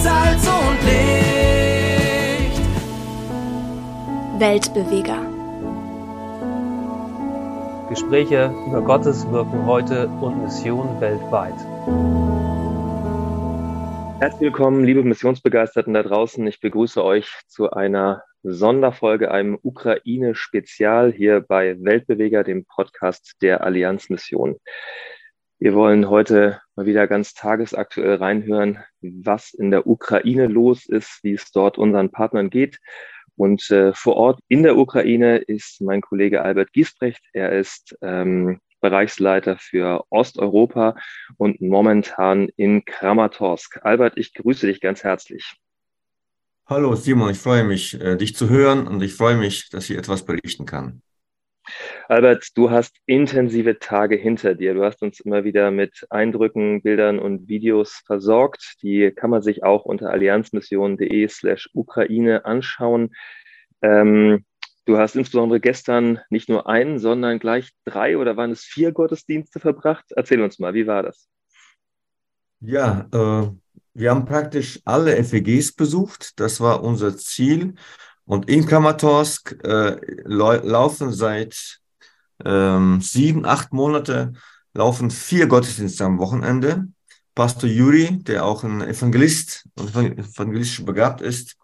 Salz und Licht. Weltbeweger. Gespräche über Gottes Wirken heute und Mission weltweit. Herzlich willkommen, liebe Missionsbegeisterten da draußen. Ich begrüße euch zu einer Sonderfolge, einem Ukraine-Spezial hier bei Weltbeweger, dem Podcast der Allianzmission. Wir wollen heute mal wieder ganz tagesaktuell reinhören, was in der Ukraine los ist, wie es dort unseren Partnern geht. Und äh, vor Ort in der Ukraine ist mein Kollege Albert Giesbrecht. Er ist ähm, Bereichsleiter für Osteuropa und momentan in Kramatorsk. Albert, ich grüße dich ganz herzlich. Hallo Simon, ich freue mich, äh, dich zu hören und ich freue mich, dass ich etwas berichten kann. Albert, du hast intensive Tage hinter dir. Du hast uns immer wieder mit Eindrücken, Bildern und Videos versorgt. Die kann man sich auch unter allianzmission.de slash Ukraine anschauen. Ähm, du hast insbesondere gestern nicht nur einen, sondern gleich drei oder waren es vier Gottesdienste verbracht? Erzähl uns mal, wie war das? Ja, äh, wir haben praktisch alle FEGs besucht. Das war unser Ziel. Und in Kramatorsk äh, laufen seit ähm, sieben, acht Monate laufen vier Gottesdienste am Wochenende. Pastor Juri, der auch ein Evangelist und evangelistisch begabt ist,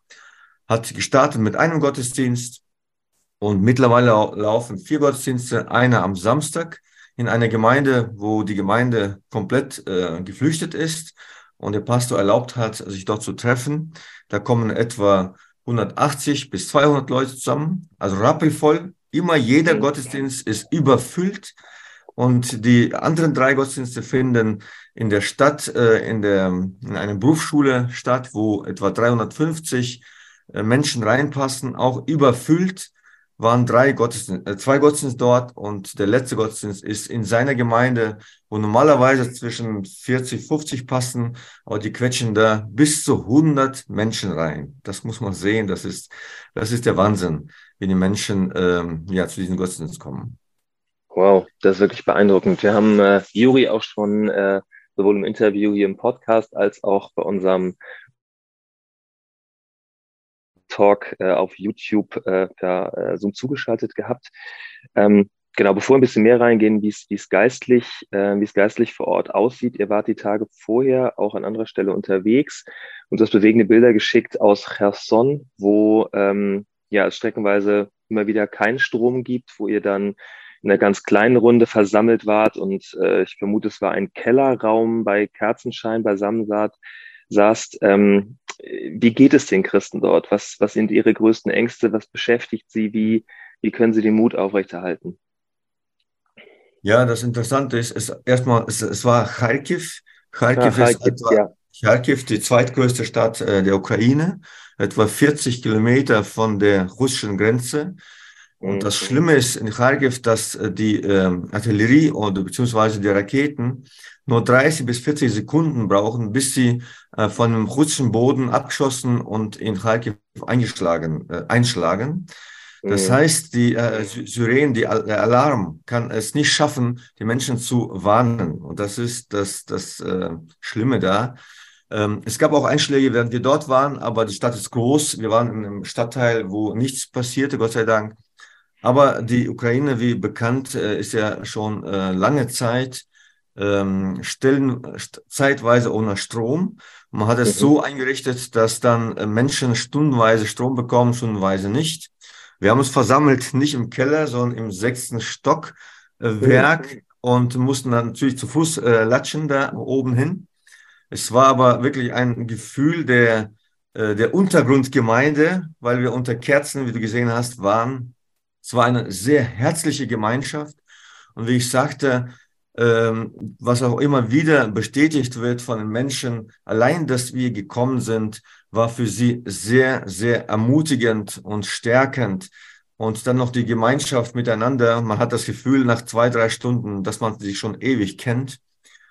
hat gestartet mit einem Gottesdienst und mittlerweile laufen vier Gottesdienste, einer am Samstag in einer Gemeinde, wo die Gemeinde komplett äh, geflüchtet ist und der Pastor erlaubt hat, sich dort zu treffen. Da kommen etwa 180 bis 200 Leute zusammen, also rappelvoll. Immer jeder. Gottesdienst ist überfüllt und die anderen drei Gottesdienste finden in der Stadt, äh, in, der, in einer Berufsschule statt, wo etwa 350 äh, Menschen reinpassen, auch überfüllt waren drei Gottesdienste, äh, zwei Gottesdienste dort und der letzte Gottesdienst ist in seiner Gemeinde, wo normalerweise zwischen 40, 50 passen, aber die quetschen da bis zu 100 Menschen rein. Das muss man sehen, das ist, das ist der Wahnsinn, wie die Menschen ähm, ja, zu diesem Gottesdienst kommen. Wow, das ist wirklich beeindruckend. Wir haben äh, Juri auch schon äh, sowohl im Interview hier im Podcast als auch bei unserem Talk äh, auf YouTube äh, per äh, Zoom zugeschaltet gehabt. Ähm, genau, bevor wir ein bisschen mehr reingehen, wie es geistlich, äh, wie es geistlich vor Ort aussieht. Ihr wart die Tage vorher auch an anderer Stelle unterwegs und das bewegende Bilder geschickt aus Cherson, wo ähm, ja es streckenweise immer wieder keinen Strom gibt, wo ihr dann in einer ganz kleinen Runde versammelt wart und äh, ich vermute, es war ein Kellerraum bei Kerzenschein beisammen saßt. saßt ähm, wie geht es den Christen dort? Was, was sind ihre größten Ängste? Was beschäftigt sie? Wie, wie können sie den Mut aufrechterhalten? Ja, das Interessante ist, es, erstmal, es, es war Kharkiv. Kharkiv, ja, ist etwa, ja. Kharkiv, die zweitgrößte Stadt äh, der Ukraine, etwa 40 Kilometer von der russischen Grenze. Und das mhm. Schlimme ist in Kharkiv, dass äh, die äh, Artillerie oder beziehungsweise die Raketen nur 30 bis 40 Sekunden brauchen, bis sie äh, von dem russischen Boden abgeschossen und in Kharkiv eingeschlagen, äh, einschlagen. Das mhm. heißt, die äh, Syrenen, die, der Alarm kann es nicht schaffen, die Menschen zu warnen. Und das ist das, das äh, Schlimme da. Ähm, es gab auch Einschläge, während wir dort waren, aber die Stadt ist groß. Wir waren in einem Stadtteil, wo nichts passierte, Gott sei Dank. Aber die Ukraine, wie bekannt, äh, ist ja schon äh, lange Zeit ähm, stellen zeitweise ohne Strom. Man hat es mhm. so eingerichtet, dass dann äh, Menschen stundenweise Strom bekommen, stundenweise nicht. Wir haben uns versammelt, nicht im Keller, sondern im sechsten Stockwerk mhm. und mussten dann natürlich zu Fuß äh, latschen da oben hin. Es war aber wirklich ein Gefühl der, äh, der Untergrundgemeinde, weil wir unter Kerzen, wie du gesehen hast, waren. Es war eine sehr herzliche Gemeinschaft. Und wie ich sagte, ähm, was auch immer wieder bestätigt wird von den Menschen, allein, dass wir gekommen sind, war für sie sehr, sehr ermutigend und stärkend. Und dann noch die Gemeinschaft miteinander. Man hat das Gefühl nach zwei, drei Stunden, dass man sich schon ewig kennt.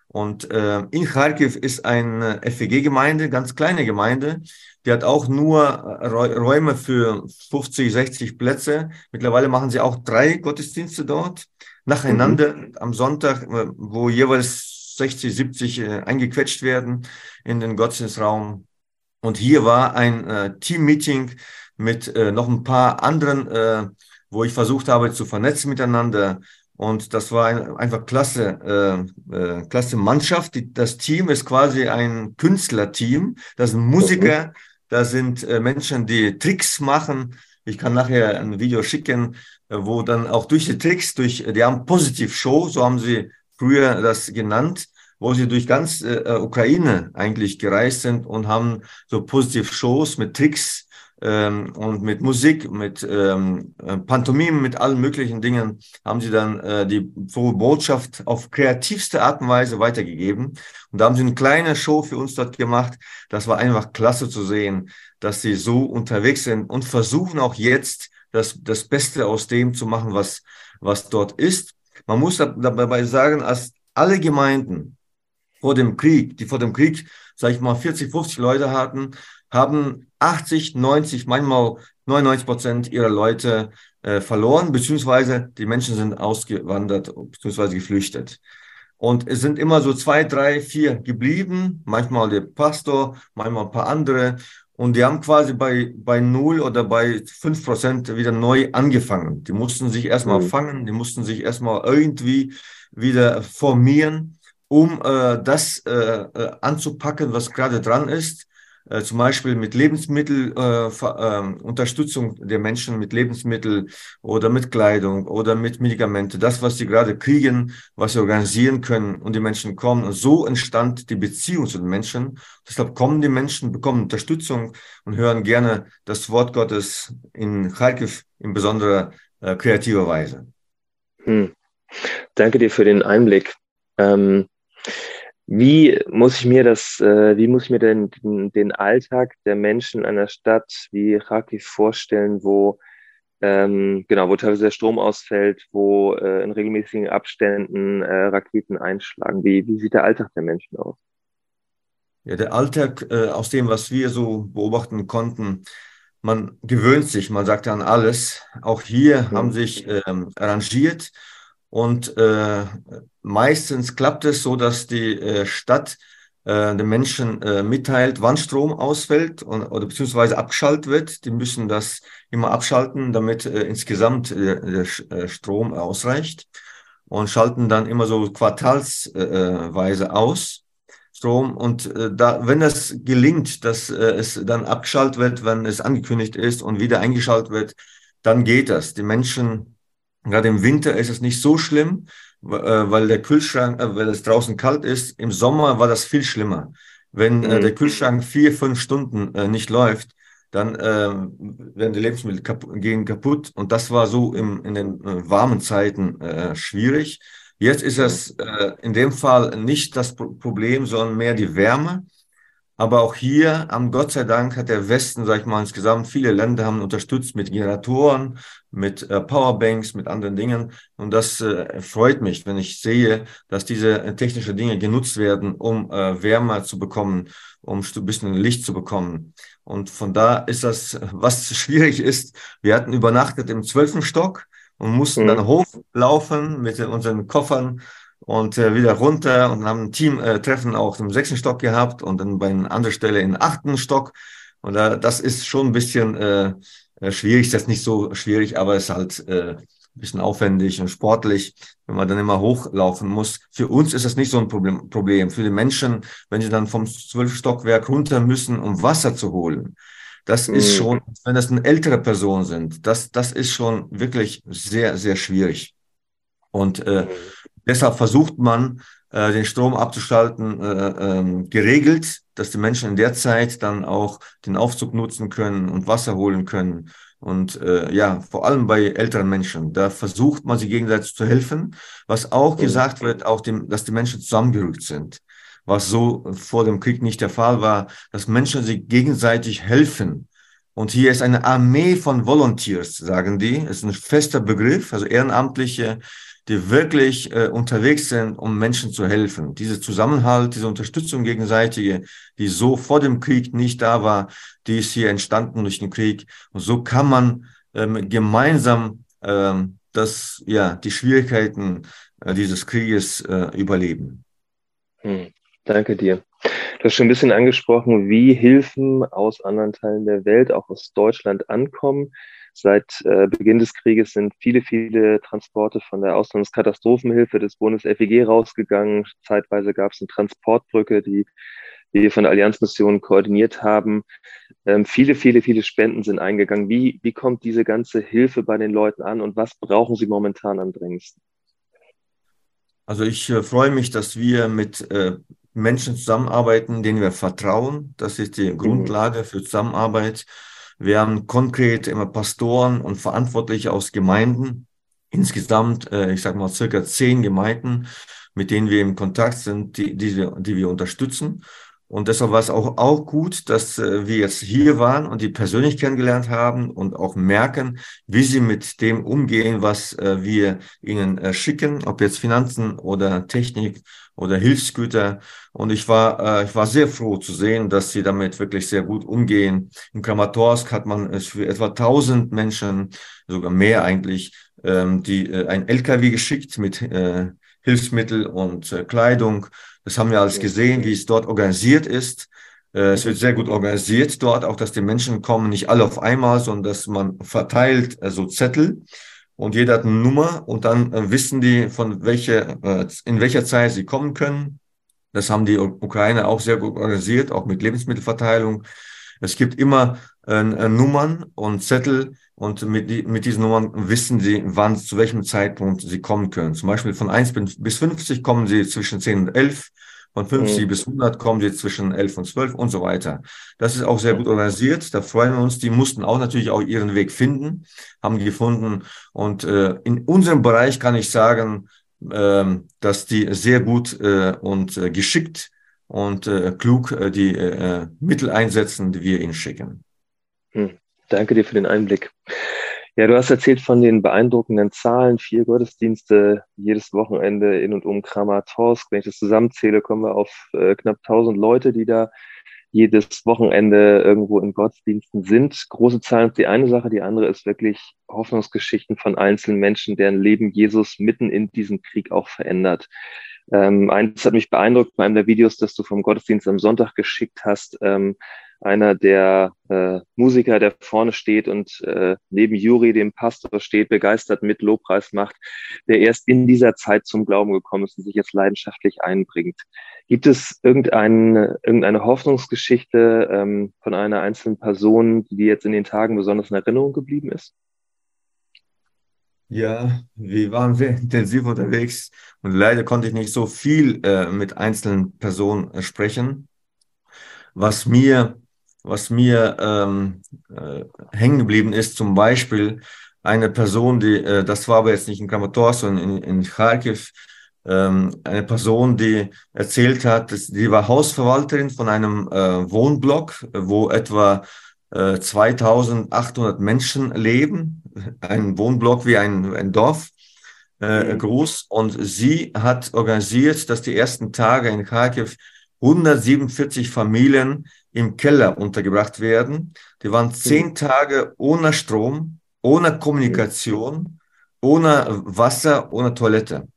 Und äh, in Kharkiv ist eine FEG-Gemeinde, ganz kleine Gemeinde. Die hat auch nur Räume für 50, 60 Plätze. Mittlerweile machen sie auch drei Gottesdienste dort nacheinander mhm. am Sonntag, äh, wo jeweils 60, 70 äh, eingequetscht werden in den Gottesdienstraum. Und hier war ein äh, Team-Meeting mit äh, noch ein paar anderen, äh, wo ich versucht habe zu vernetzen miteinander. Und das war ein, einfach klasse, äh, äh, klasse Mannschaft. Die, das Team ist quasi ein Künstlerteam. Das sind Musiker, mhm. Da sind äh, Menschen, die Tricks machen. Ich kann nachher ein Video schicken, äh, wo dann auch durch die Tricks, durch, die haben Positiv-Show, so haben sie früher das genannt, wo sie durch ganz äh, Ukraine eigentlich gereist sind und haben so Positiv-Shows mit Tricks ähm, und mit Musik, mit ähm, äh, Pantomimen, mit allen möglichen Dingen haben sie dann äh, die frohe Botschaft auf kreativste Art und Weise weitergegeben. Und da haben sie eine kleine Show für uns dort gemacht. Das war einfach klasse zu sehen, dass sie so unterwegs sind und versuchen auch jetzt das, das Beste aus dem zu machen, was, was dort ist. Man muss dabei sagen, als alle Gemeinden vor dem Krieg, die vor dem Krieg, sage ich mal, 40, 50 Leute hatten, haben 80, 90, manchmal 99 Prozent ihrer Leute äh, verloren, beziehungsweise die Menschen sind ausgewandert, beziehungsweise geflüchtet. Und es sind immer so zwei, drei, vier geblieben, manchmal der Pastor, manchmal ein paar andere. Und die haben quasi bei, bei null oder bei fünf Prozent wieder neu angefangen. Die mussten sich erstmal mhm. fangen, die mussten sich erstmal irgendwie wieder formieren, um äh, das äh, äh anzupacken, was gerade dran ist. Äh, zum Beispiel mit Lebensmittel, äh, äh, Unterstützung der Menschen mit Lebensmittel oder mit Kleidung oder mit Medikamente, das, was sie gerade kriegen, was sie organisieren können und die Menschen kommen. Und so entstand die Beziehung zu den Menschen. Deshalb kommen die Menschen, bekommen Unterstützung und hören gerne das Wort Gottes in Kharkiv in besonderer äh, kreativer Weise. Hm. Danke dir für den Einblick. Ähm wie muss ich mir das, äh, wie muss ich mir denn den, den, Alltag der Menschen in einer Stadt wie Kharkiv vorstellen, wo ähm, genau, wo teilweise der Strom ausfällt, wo äh, in regelmäßigen Abständen äh, Raketen einschlagen? Wie, wie sieht der Alltag der Menschen aus? Ja, der Alltag äh, aus dem, was wir so beobachten konnten, man gewöhnt sich, man sagt an alles. Auch hier mhm. haben sich ähm, arrangiert und äh, meistens klappt es so, dass die äh, Stadt äh, den Menschen äh, mitteilt, wann Strom ausfällt und, oder beziehungsweise abgeschaltet wird. Die müssen das immer abschalten, damit äh, insgesamt äh, der äh, Strom ausreicht und schalten dann immer so quartalsweise äh, aus. Strom und äh, da, wenn das gelingt, dass äh, es dann abgeschaltet wird, wenn es angekündigt ist und wieder eingeschaltet wird, dann geht das. Die Menschen Gerade im Winter ist es nicht so schlimm, äh, weil der Kühlschrank, äh, weil es draußen kalt ist. Im Sommer war das viel schlimmer. Wenn äh, mhm. der Kühlschrank vier, fünf Stunden nicht läuft, dann werden die Lebensmittel kaputt, gehen kaputt. Und das war so im, in den warmen Zeiten schwierig. Jetzt ist es in dem Fall nicht das Problem, sondern mehr die Wärme. Aber auch hier, am Gott sei Dank, hat der Westen, sag ich mal, insgesamt viele Länder haben unterstützt mit Generatoren, mit äh, Powerbanks, mit anderen Dingen. Und das äh, freut mich, wenn ich sehe, dass diese äh, technischen Dinge genutzt werden, um äh, Wärme zu bekommen, um ein bisschen Licht zu bekommen. Und von da ist das, was schwierig ist. Wir hatten übernachtet im zwölften Stock und mussten mhm. dann hochlaufen mit unseren Koffern und äh, wieder runter und haben ein Team-Treffen äh, auch im sechsten Stock gehabt und dann bei einer anderen Stelle im achten Stock. Und äh, das ist schon ein bisschen äh, äh, schwierig, das ist nicht so schwierig, aber es ist halt äh, ein bisschen aufwendig und sportlich, wenn man dann immer hochlaufen muss. Für uns ist das nicht so ein Problem. Problem. Für die Menschen, wenn sie dann vom zwölf Stockwerk runter müssen, um Wasser zu holen, das mhm. ist schon, wenn das eine ältere Person sind, das, das ist schon wirklich sehr, sehr schwierig. Und äh, mhm. Deshalb versucht man, äh, den Strom abzuschalten, äh, ähm, geregelt, dass die Menschen in der Zeit dann auch den Aufzug nutzen können und Wasser holen können. Und äh, ja, vor allem bei älteren Menschen, da versucht man sie gegenseitig zu helfen. Was auch gesagt wird, auch dem, dass die Menschen zusammengerückt sind. Was so vor dem Krieg nicht der Fall war, dass Menschen sich gegenseitig helfen. Und hier ist eine Armee von Volunteers, sagen die. Das ist ein fester Begriff, also Ehrenamtliche, die wirklich äh, unterwegs sind, um Menschen zu helfen. Diese Zusammenhalt, diese Unterstützung gegenseitige, die so vor dem Krieg nicht da war, die ist hier entstanden durch den Krieg. Und so kann man ähm, gemeinsam ähm, das, ja, die Schwierigkeiten äh, dieses Krieges äh, überleben. Hm, danke dir. Du hast schon ein bisschen angesprochen, wie Hilfen aus anderen Teilen der Welt, auch aus Deutschland, ankommen. Seit äh, Beginn des Krieges sind viele, viele Transporte von der Auslandskatastrophenhilfe des Bundes FEG rausgegangen. Zeitweise gab es eine Transportbrücke, die wir von der Allianzmission koordiniert haben. Ähm, viele, viele, viele Spenden sind eingegangen. Wie, wie kommt diese ganze Hilfe bei den Leuten an und was brauchen sie momentan am dringendsten? Also ich äh, freue mich, dass wir mit äh, Menschen zusammenarbeiten, denen wir vertrauen. Das ist die mhm. Grundlage für Zusammenarbeit. Wir haben konkret immer Pastoren und Verantwortliche aus Gemeinden. Insgesamt, äh, ich sage mal, circa zehn Gemeinden, mit denen wir im Kontakt sind, die, die, wir, die wir unterstützen. Und deshalb war es auch, auch gut, dass äh, wir jetzt hier waren und die persönlich kennengelernt haben und auch merken, wie sie mit dem umgehen, was äh, wir ihnen schicken, ob jetzt Finanzen oder Technik oder Hilfsgüter. Und ich war, äh, ich war sehr froh zu sehen, dass sie damit wirklich sehr gut umgehen. In Kramatorsk hat man es für etwa 1000 Menschen, sogar mehr eigentlich, ähm, die äh, ein LKW geschickt mit äh, Hilfsmittel und äh, Kleidung. Das haben wir alles gesehen, wie es dort organisiert ist. Äh, es wird sehr gut organisiert dort, auch dass die Menschen kommen, nicht alle auf einmal, sondern dass man verteilt äh, so Zettel und jeder hat eine Nummer und dann äh, wissen die, von welcher, äh, in welcher Zeit sie kommen können. Das haben die Ukrainer auch sehr gut organisiert, auch mit Lebensmittelverteilung. Es gibt immer äh, äh Nummern und Zettel und mit, die, mit diesen Nummern wissen sie, wann, zu welchem Zeitpunkt sie kommen können. Zum Beispiel von 1 bis 50 kommen sie zwischen 10 und 11 von 50 mhm. bis 100 kommen sie zwischen 11 und 12 und so weiter. Das ist auch sehr gut organisiert. Da freuen wir uns. Die mussten auch natürlich auch ihren Weg finden, haben gefunden. Und äh, in unserem Bereich kann ich sagen, äh, dass die sehr gut äh, und äh, geschickt und äh, klug äh, die äh, Mittel einsetzen, die wir ihnen schicken. Hm. Danke dir für den Einblick. Ja, du hast erzählt von den beeindruckenden Zahlen, vier Gottesdienste jedes Wochenende in und um Kramatorsk. Wenn ich das zusammenzähle, kommen wir auf äh, knapp 1000 Leute, die da jedes Wochenende irgendwo in Gottesdiensten sind. Große Zahlen ist die eine Sache, die andere ist wirklich Hoffnungsgeschichten von einzelnen Menschen, deren Leben Jesus mitten in diesem Krieg auch verändert. Ähm, eins hat mich beeindruckt bei einem der Videos, das du vom Gottesdienst am Sonntag geschickt hast. Ähm, einer der äh, Musiker, der vorne steht und äh, neben Juri, dem Pastor, steht, begeistert mit Lobpreis macht, der erst in dieser Zeit zum Glauben gekommen ist und sich jetzt leidenschaftlich einbringt. Gibt es irgendeine, irgendeine Hoffnungsgeschichte ähm, von einer einzelnen Person, die jetzt in den Tagen besonders in Erinnerung geblieben ist? Ja, wir waren sehr intensiv unterwegs und leider konnte ich nicht so viel äh, mit einzelnen Personen äh, sprechen. Was mir was mir ähm, äh, hängen geblieben ist, zum Beispiel eine Person, die, äh, das war aber jetzt nicht in Kramatorsk, sondern in, in Kharkiv, ähm, eine Person, die erzählt hat, dass, die war Hausverwalterin von einem äh, Wohnblock, wo etwa äh, 2800 Menschen leben, ein Wohnblock wie ein, ein Dorf äh, mhm. groß. Und sie hat organisiert, dass die ersten Tage in Kharkiv 147 Familien im Keller untergebracht werden. Die waren mhm. zehn Tage ohne Strom, ohne Kommunikation, ohne Wasser, ohne Toilette.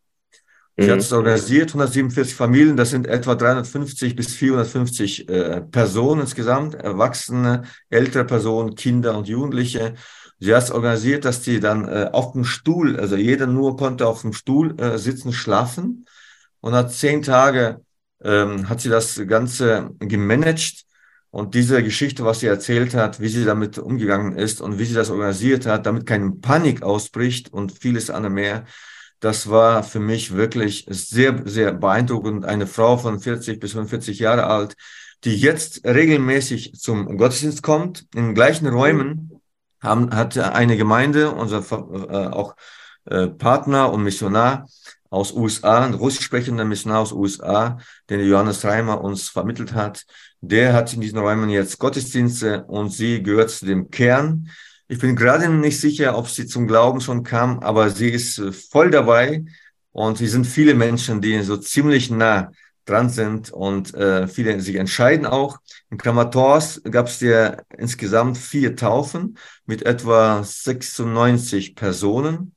Sie hat mhm. es organisiert, 147 Familien, das sind etwa 350 bis 450 äh, Personen insgesamt, Erwachsene, ältere Personen, Kinder und Jugendliche. Sie hat es organisiert, dass die dann äh, auf dem Stuhl, also jeder nur konnte auf dem Stuhl äh, sitzen, schlafen und hat zehn Tage, ähm, hat sie das Ganze gemanagt und diese Geschichte, was sie erzählt hat, wie sie damit umgegangen ist und wie sie das organisiert hat, damit keine Panik ausbricht und vieles andere mehr, das war für mich wirklich sehr, sehr beeindruckend. Eine Frau von 40 bis 45 Jahre alt, die jetzt regelmäßig zum Gottesdienst kommt, in gleichen Räumen, haben, hat eine Gemeinde, unser äh, auch äh, Partner und Missionar aus USA, ein russisch sprechender Missionar aus USA, den Johannes Reimer uns vermittelt hat, der hat in diesen Räumen jetzt Gottesdienste und sie gehört zu dem Kern. Ich bin gerade nicht sicher, ob sie zum Glauben schon kam, aber sie ist äh, voll dabei und es sind viele Menschen, die so ziemlich nah dran sind und äh, viele sich entscheiden auch. In Kramatorsk gab es ja insgesamt vier Taufen mit etwa 96 Personen.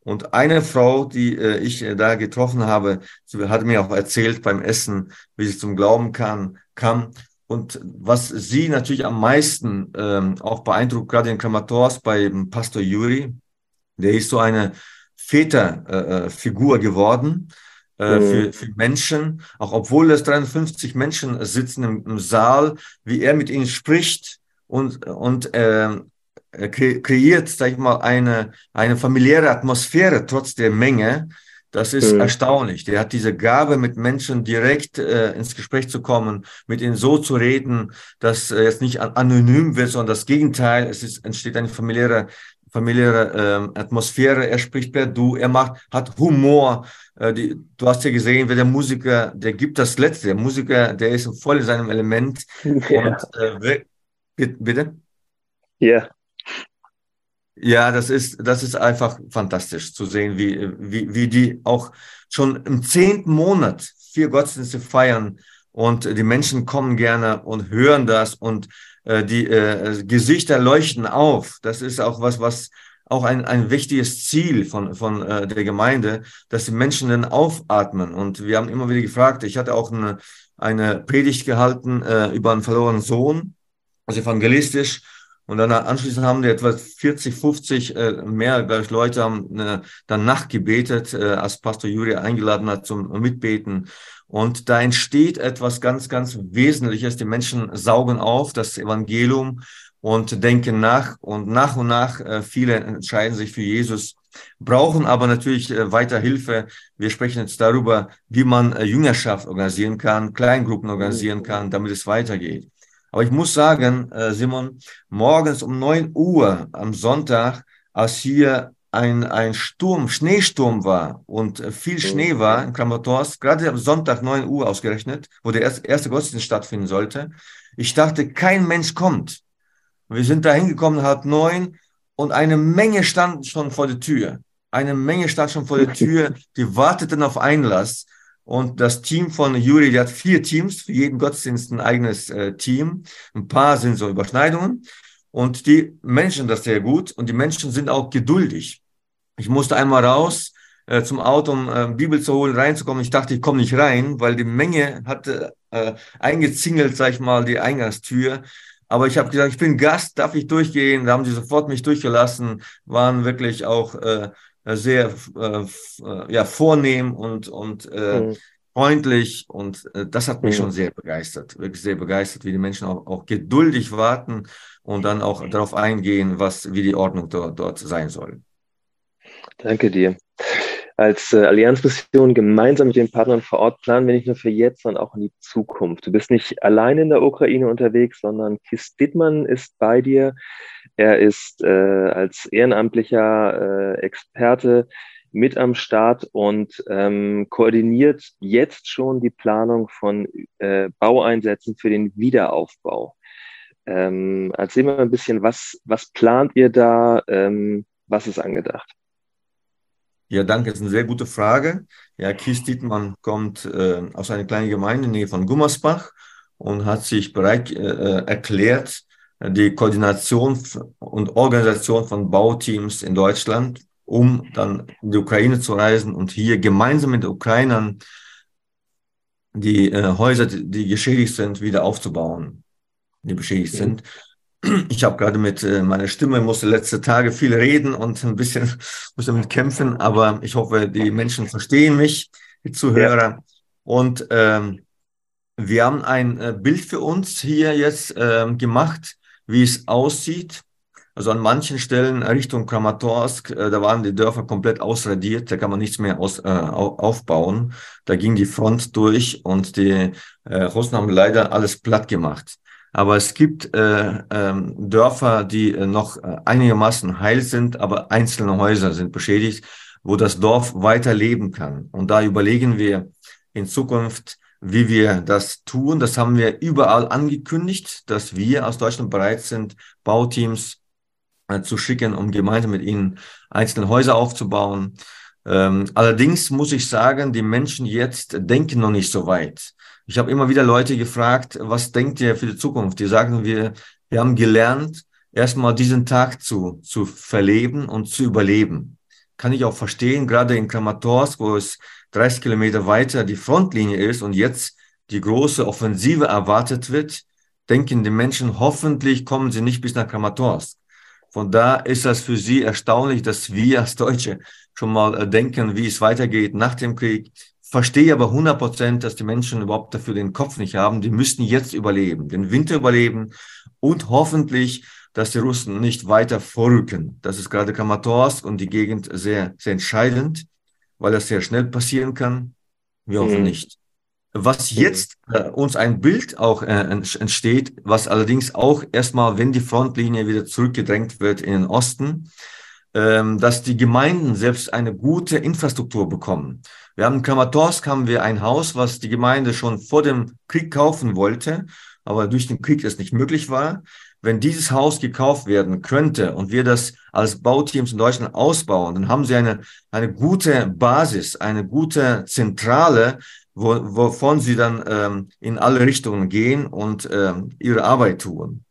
Und eine Frau, die äh, ich äh, da getroffen habe, hat mir auch erzählt beim Essen, wie sie zum Glauben kam. kam. Und was sie natürlich am meisten ähm, auch beeindruckt, gerade in Kramators bei Pastor Juri, der ist so eine Väterfigur äh, geworden äh, mhm. für, für Menschen, auch obwohl es 350 Menschen sitzen im, im Saal, wie er mit ihnen spricht und, und äh, kreiert, sag ich mal, eine, eine familiäre Atmosphäre trotz der Menge. Das ist mhm. erstaunlich. Der hat diese Gabe, mit Menschen direkt äh, ins Gespräch zu kommen, mit ihnen so zu reden, dass äh, jetzt nicht anonym wird, sondern das Gegenteil. Es ist, entsteht eine familiäre familiäre äh, Atmosphäre. Er spricht per Du, er macht, hat Humor. Äh, die, du hast ja gesehen, wer der Musiker, der gibt das Letzte. Der Musiker, der ist voll in seinem Element. Ja. Und, äh, bitte? Ja. Ja, das ist, das ist einfach fantastisch zu sehen, wie, wie, wie die auch schon im zehnten Monat vier Gottesdienste feiern und die Menschen kommen gerne und hören das und äh, die äh, Gesichter leuchten auf. Das ist auch was, was auch ein, ein wichtiges Ziel von, von äh, der Gemeinde, dass die Menschen dann aufatmen. Und wir haben immer wieder gefragt, ich hatte auch eine, eine Predigt gehalten äh, über einen verlorenen Sohn, also evangelistisch. Und dann anschließend haben die etwa 40, 50 äh, mehr glaube ich, Leute haben äh, dann nachgebetet, äh, als Pastor Juri eingeladen hat zum Mitbeten. Und da entsteht etwas ganz, ganz Wesentliches. Die Menschen saugen auf das Evangelium und denken nach. Und nach und nach äh, viele entscheiden sich für Jesus, brauchen aber natürlich äh, weiter Hilfe. Wir sprechen jetzt darüber, wie man äh, Jüngerschaft organisieren kann, Kleingruppen organisieren kann, damit es weitergeht. Aber ich muss sagen, Simon, morgens um neun Uhr am Sonntag, als hier ein, ein Sturm, Schneesturm war und äh, viel Schnee war in Kramatorsk, gerade am Sonntag 9 Uhr ausgerechnet, wo der erste, erste Gottesdienst stattfinden sollte. Ich dachte, kein Mensch kommt. Wir sind da hingekommen, halb neun, und eine Menge stand schon vor der Tür. Eine Menge stand schon vor der Tür, die warteten auf Einlass. Und das Team von Juri, der hat vier Teams, für jeden Gottesdienst ein eigenes äh, Team. Ein paar sind so Überschneidungen. Und die Menschen das sehr gut und die Menschen sind auch geduldig. Ich musste einmal raus äh, zum Auto, um äh, Bibel zu holen, reinzukommen. Ich dachte, ich komme nicht rein, weil die Menge hatte äh, eingezingelt, sag ich mal, die Eingangstür. Aber ich habe gesagt, ich bin Gast, darf ich durchgehen? Da haben sie sofort mich durchgelassen, waren wirklich auch äh, sehr äh, äh ja, vornehm und, und äh, mhm. freundlich. Und äh, das hat mich mhm. schon sehr begeistert, wirklich sehr begeistert, wie die Menschen auch, auch geduldig warten und dann auch darauf eingehen, was, wie die Ordnung dort, dort sein soll. Danke dir. Als äh, Allianzmission gemeinsam mit den Partnern vor Ort planen wir nicht nur für jetzt, sondern auch in die Zukunft. Du bist nicht allein in der Ukraine unterwegs, sondern Kis Dittmann ist bei dir. Er ist äh, als ehrenamtlicher äh, Experte mit am Start und ähm, koordiniert jetzt schon die Planung von äh, Baueinsätzen für den Wiederaufbau. Ähm, erzähl mal ein bisschen, was, was plant ihr da? Ähm, was ist angedacht? Ja, danke. Das ist eine sehr gute Frage. Ja, Kies Dietmann kommt äh, aus einer kleinen Gemeinde in der Nähe von Gummersbach und hat sich bereit äh, äh erklärt, die Koordination und Organisation von Bauteams in Deutschland, um dann in die Ukraine zu reisen und hier gemeinsam mit den Ukrainern die äh, Häuser, die geschädigt sind, wieder aufzubauen die beschädigt mhm. sind. Ich habe gerade mit äh, meiner Stimme, musste letzte Tage viel reden und ein bisschen muss damit kämpfen, aber ich hoffe, die Menschen verstehen mich, die Zuhörer. Ja. Und ähm, wir haben ein äh, Bild für uns hier jetzt ähm, gemacht, wie es aussieht. Also an manchen Stellen Richtung Kramatorsk, äh, da waren die Dörfer komplett ausradiert, da kann man nichts mehr aus, äh, aufbauen. Da ging die Front durch und die äh, Russen haben leider alles platt gemacht. Aber es gibt äh, ähm, Dörfer, die äh, noch äh, einigermaßen heil sind, aber einzelne Häuser sind beschädigt, wo das Dorf weiter leben kann. Und da überlegen wir in Zukunft, wie wir das tun. Das haben wir überall angekündigt, dass wir aus Deutschland bereit sind, Bauteams äh, zu schicken, um gemeinsam mit ihnen einzelne Häuser aufzubauen. Ähm, allerdings muss ich sagen, die Menschen jetzt denken noch nicht so weit. Ich habe immer wieder Leute gefragt, was denkt ihr für die Zukunft? Die sagen, wir, wir haben gelernt, erstmal diesen Tag zu, zu verleben und zu überleben. kann ich auch verstehen, gerade in Kramatorsk, wo es 30 Kilometer weiter die Frontlinie ist und jetzt die große Offensive erwartet wird, denken die Menschen, hoffentlich kommen sie nicht bis nach Kramatorsk. Von da ist das für sie erstaunlich, dass wir als Deutsche schon mal äh, denken, wie es weitergeht nach dem Krieg. Verstehe aber 100 Prozent, dass die Menschen überhaupt dafür den Kopf nicht haben. Die müssten jetzt überleben, den Winter überleben und hoffentlich, dass die Russen nicht weiter vorrücken. Das ist gerade Kramatorsk und die Gegend sehr, sehr entscheidend, weil das sehr schnell passieren kann. Wir hoffen mhm. nicht. Was jetzt äh, uns ein Bild auch äh, entsteht, was allerdings auch erstmal, wenn die Frontlinie wieder zurückgedrängt wird in den Osten, dass die Gemeinden selbst eine gute Infrastruktur bekommen. Wir haben in Kramatorsk haben wir ein Haus, was die Gemeinde schon vor dem Krieg kaufen wollte, aber durch den Krieg es nicht möglich war. Wenn dieses Haus gekauft werden könnte und wir das als Bauteams in Deutschland ausbauen, dann haben sie eine, eine gute Basis, eine gute Zentrale, wo, wovon sie dann ähm, in alle Richtungen gehen und ähm, ihre Arbeit tun.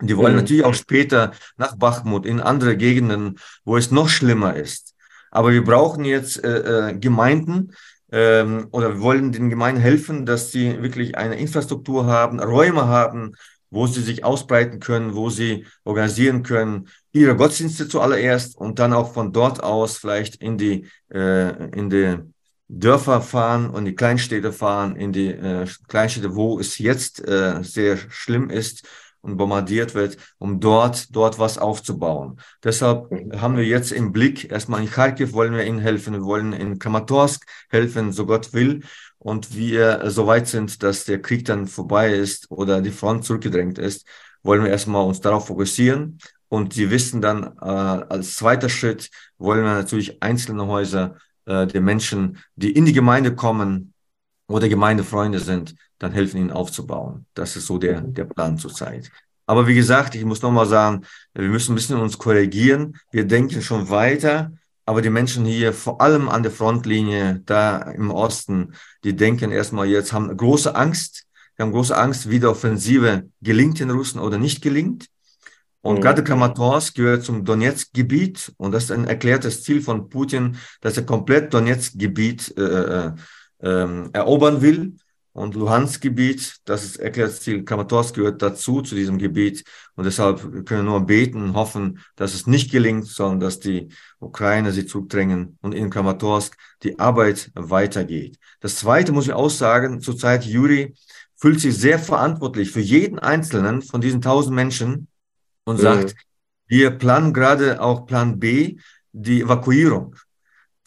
Die wollen mhm. natürlich auch später nach Bachmut in andere Gegenden, wo es noch schlimmer ist. Aber wir brauchen jetzt äh, äh, Gemeinden ähm, oder wir wollen den Gemeinden helfen, dass sie wirklich eine Infrastruktur haben, Räume haben, wo sie sich ausbreiten können, wo sie organisieren können, ihre Gottesdienste zuallererst und dann auch von dort aus vielleicht in die, äh, in die Dörfer fahren und die Kleinstädte fahren, in die äh, Kleinstädte, wo es jetzt äh, sehr schlimm ist und bombardiert wird, um dort, dort was aufzubauen. Deshalb mhm. haben wir jetzt im Blick, erstmal in Kharkiv wollen wir ihnen helfen, wir wollen in Kramatorsk helfen, so Gott will. Und wir so weit sind, dass der Krieg dann vorbei ist oder die Front zurückgedrängt ist, wollen wir erstmal uns darauf fokussieren. Und Sie wissen dann, äh, als zweiter Schritt wollen wir natürlich einzelne Häuser äh, den Menschen, die in die Gemeinde kommen oder Gemeindefreunde sind, dann helfen ihnen aufzubauen. Das ist so der, der Plan zurzeit. Aber wie gesagt, ich muss nochmal sagen, wir müssen ein bisschen uns korrigieren. Wir denken schon weiter, aber die Menschen hier, vor allem an der Frontlinie, da im Osten, die denken erstmal jetzt, haben große Angst. Wir haben große Angst, wie die Offensive gelingt den Russen oder nicht gelingt. Und mhm. gerade Kramatorsk gehört zum Donetsk-Gebiet und das ist ein erklärtes Ziel von Putin, dass er komplett Donetsk-Gebiet äh, äh, ähm, erobern will. Und Luhansk-Gebiet, das ist erklärtes Ziel, Kramatorsk gehört dazu, zu diesem Gebiet. Und deshalb können wir nur beten und hoffen, dass es nicht gelingt, sondern dass die Ukraine sie zurückdrängen und in Kramatorsk die Arbeit weitergeht. Das Zweite muss ich auch sagen, zurzeit Juri fühlt sich sehr verantwortlich für jeden Einzelnen von diesen tausend Menschen, und mhm. sagt, wir planen gerade auch Plan B, die Evakuierung.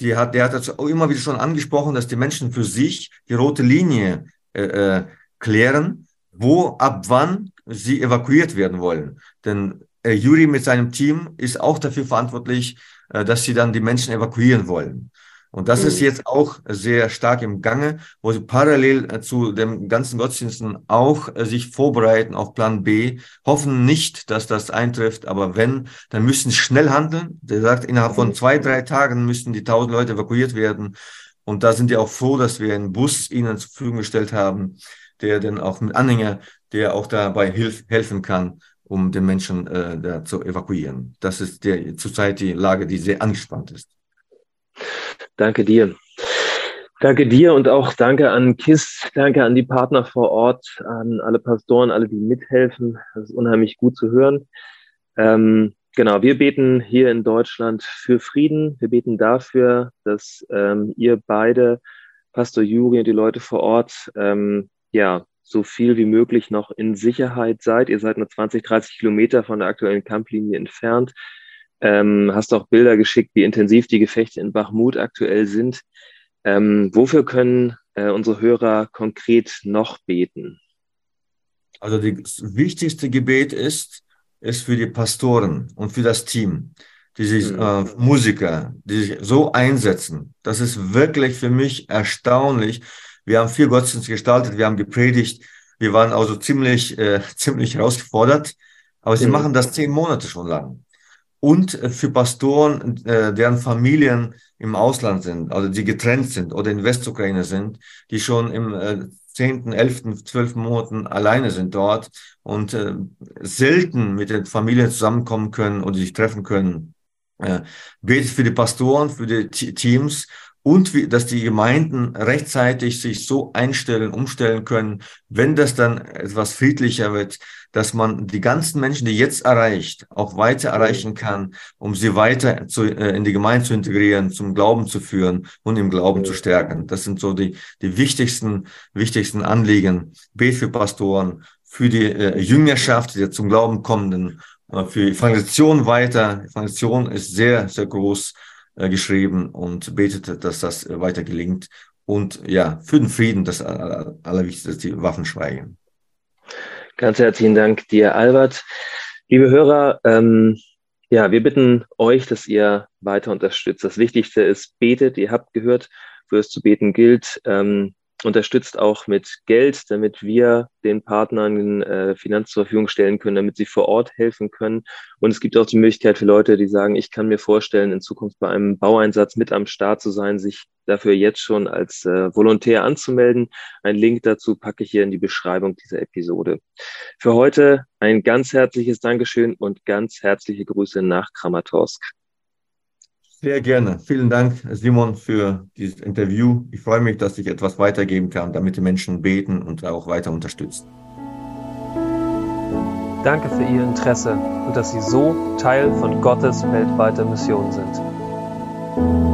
Die hat, der hat dazu auch immer wieder schon angesprochen, dass die Menschen für sich die rote Linie äh, äh, klären, wo ab wann sie evakuiert werden wollen. Denn äh, Juri mit seinem Team ist auch dafür verantwortlich, äh, dass sie dann die Menschen evakuieren wollen. Und das mhm. ist jetzt auch sehr stark im Gange, wo sie parallel äh, zu dem ganzen Gottesdiensten auch äh, sich vorbereiten auf Plan B, hoffen nicht, dass das eintrifft, aber wenn, dann müssen sie schnell handeln. Der sagt, innerhalb von mhm. zwei, drei Tagen müssen die tausend Leute evakuiert werden. Und da sind die auch froh, dass wir einen Bus ihnen zur Verfügung gestellt haben, der dann auch mit Anhänger, der auch dabei hilf, helfen kann, um den Menschen äh, da zu evakuieren. Das ist der, zurzeit die Lage, die sehr angespannt ist. Danke dir. Danke dir und auch danke an KISS, danke an die Partner vor Ort, an alle Pastoren, alle, die mithelfen. Das ist unheimlich gut zu hören. Ähm, genau, wir beten hier in Deutschland für Frieden. Wir beten dafür, dass ähm, ihr beide, Pastor Juri und die Leute vor Ort, ähm, ja, so viel wie möglich noch in Sicherheit seid. Ihr seid nur 20, 30 Kilometer von der aktuellen Kamplinie entfernt. Ähm, hast auch Bilder geschickt, wie intensiv die Gefechte in Bachmut aktuell sind. Ähm, wofür können äh, unsere Hörer konkret noch beten? Also das wichtigste Gebet ist, ist für die Pastoren und für das Team, die sich, mhm. äh, Musiker, die sich so einsetzen. Das ist wirklich für mich erstaunlich. Wir haben vier Gottesdienste gestaltet, wir haben gepredigt, wir waren also ziemlich, äh, ziemlich herausgefordert, aber sie mhm. machen das zehn Monate schon lang und äh, für Pastoren, äh, deren Familien im Ausland sind, also die getrennt sind oder in Westukraine sind, die schon im äh, 10., 11., 12. Monaten alleine sind dort und äh, selten mit den Familien zusammenkommen können und sich treffen können. äh, betet für die Pastoren, für die Teams und wie, dass die Gemeinden rechtzeitig sich so einstellen, umstellen können, wenn das dann etwas friedlicher wird, dass man die ganzen Menschen, die jetzt erreicht, auch weiter erreichen kann, um sie weiter zu, äh, in die Gemeinde zu integrieren, zum Glauben zu führen und im Glauben zu stärken. Das sind so die, die wichtigsten, wichtigsten Anliegen. Bet für Pastoren, für die äh, Jüngerschaft, die zum Glauben kommenden, äh, für Evangelisation weiter. Evangelisation ist sehr, sehr groß äh, geschrieben und betet, dass das äh, weiter gelingt. Und ja, für den Frieden, das Allerwichtigste, die Waffen schweigen. Ganz herzlichen Dank dir, Albert. Liebe Hörer, ähm, ja, wir bitten euch, dass ihr weiter unterstützt. Das Wichtigste ist, betet. Ihr habt gehört, für es zu beten gilt. Ähm, unterstützt auch mit Geld, damit wir den Partnern äh, Finanz zur Verfügung stellen können, damit sie vor Ort helfen können. Und es gibt auch die Möglichkeit für Leute, die sagen, ich kann mir vorstellen, in Zukunft bei einem Baueinsatz mit am Start zu sein, sich dafür jetzt schon als äh, Volontär anzumelden. Ein Link dazu packe ich hier in die Beschreibung dieser Episode. Für heute ein ganz herzliches Dankeschön und ganz herzliche Grüße nach Kramatorsk. Sehr gerne. Vielen Dank, Simon, für dieses Interview. Ich freue mich, dass ich etwas weitergeben kann, damit die Menschen beten und auch weiter unterstützen. Danke für Ihr Interesse und dass Sie so Teil von Gottes weltweiter Mission sind.